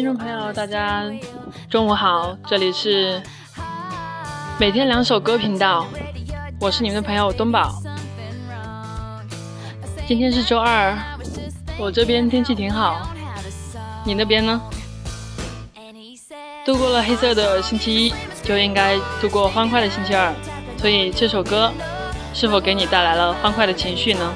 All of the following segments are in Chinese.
听众朋友大家中午好，这里是每天两首歌频道，我是你们的朋友东宝。今天是周二，我这边天气挺好，你那边呢？度过了黑色的星期一，就应该度过欢快的星期二，所以这首歌是否给你带来了欢快的情绪呢？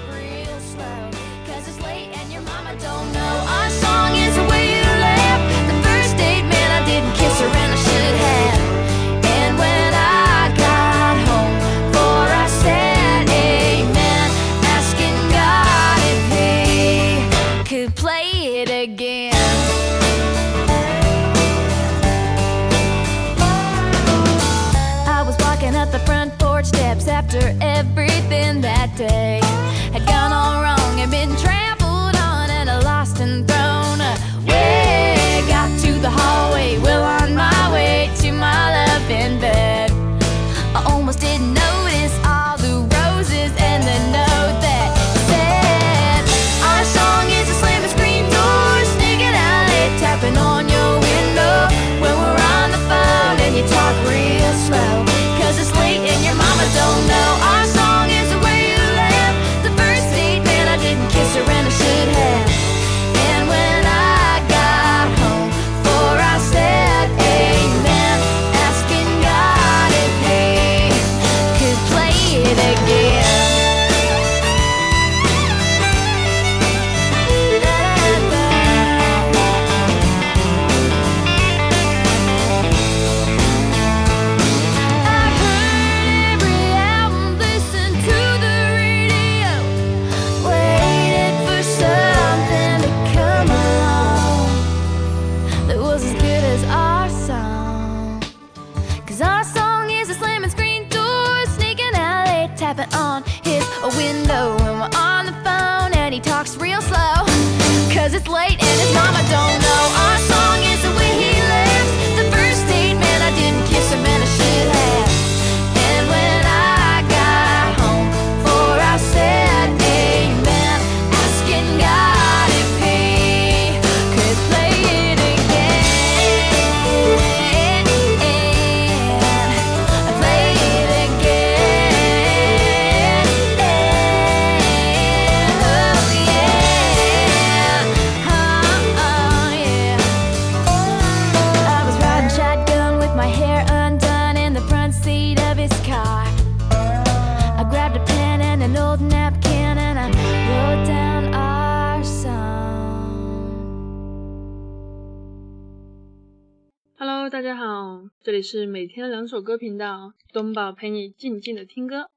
大家好这里是每天两首歌频道东宝陪你静静的听歌。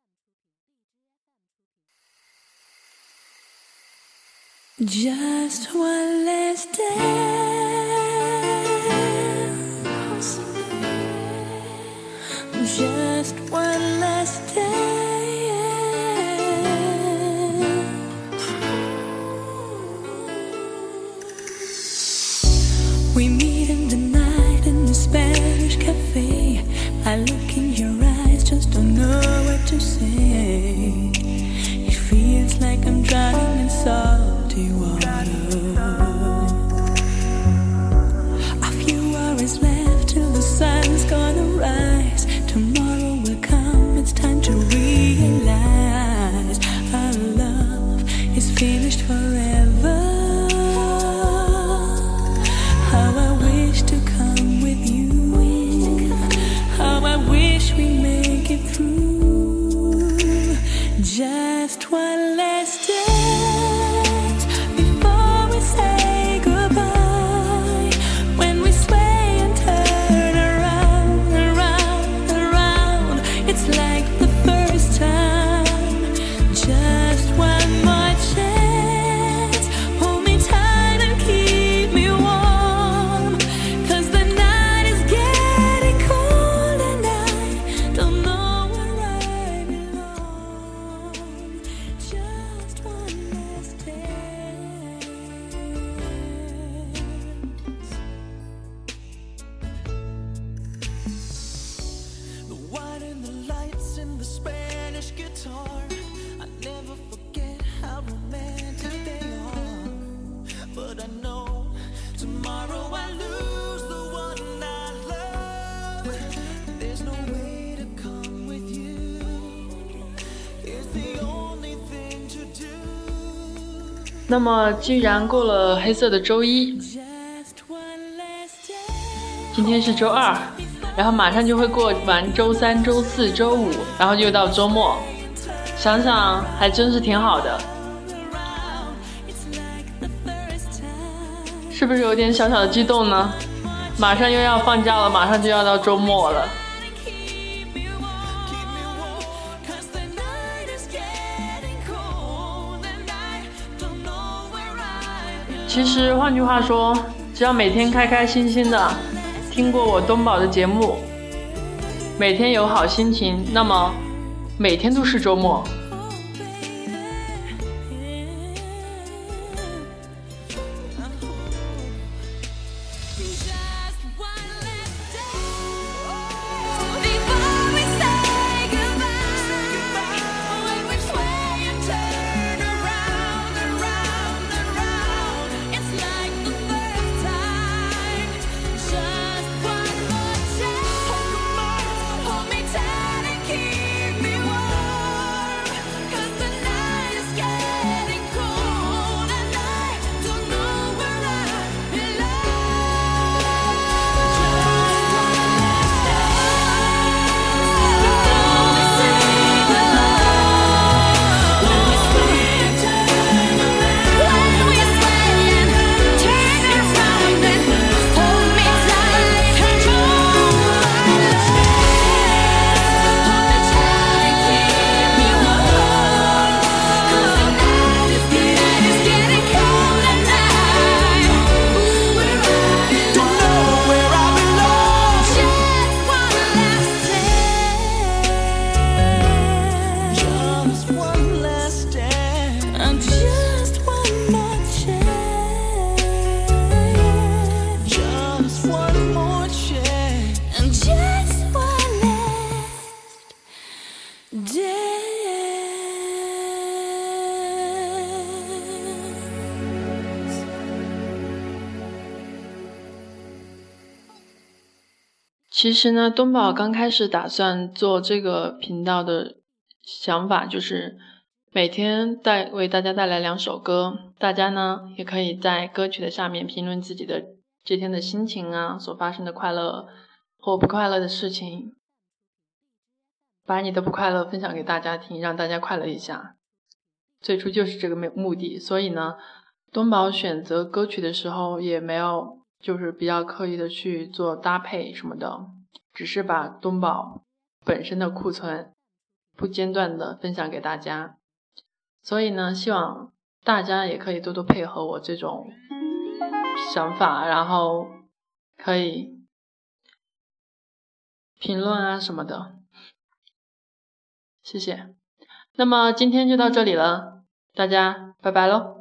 Just one last day toi 那么，既然过了黑色的周一，今天是周二，然后马上就会过完周三、周四周五，然后就到周末，想想还真是挺好的，是不是有点小小的激动呢？马上又要放假了，马上就要到周末了。其实换句话说，只要每天开开心心的听过我东宝的节目，每天有好心情，那么每天都是周末。其实呢，东宝刚开始打算做这个频道的想法就是每天带为大家带来两首歌，大家呢也可以在歌曲的下面评论自己的这天的心情啊，所发生的快乐或不快乐的事情，把你的不快乐分享给大家听，让大家快乐一下。最初就是这个目目的，所以呢，东宝选择歌曲的时候也没有。就是比较刻意的去做搭配什么的，只是把东宝本身的库存不间断的分享给大家，所以呢，希望大家也可以多多配合我这种想法，然后可以评论啊什么的，谢谢。那么今天就到这里了，大家拜拜喽。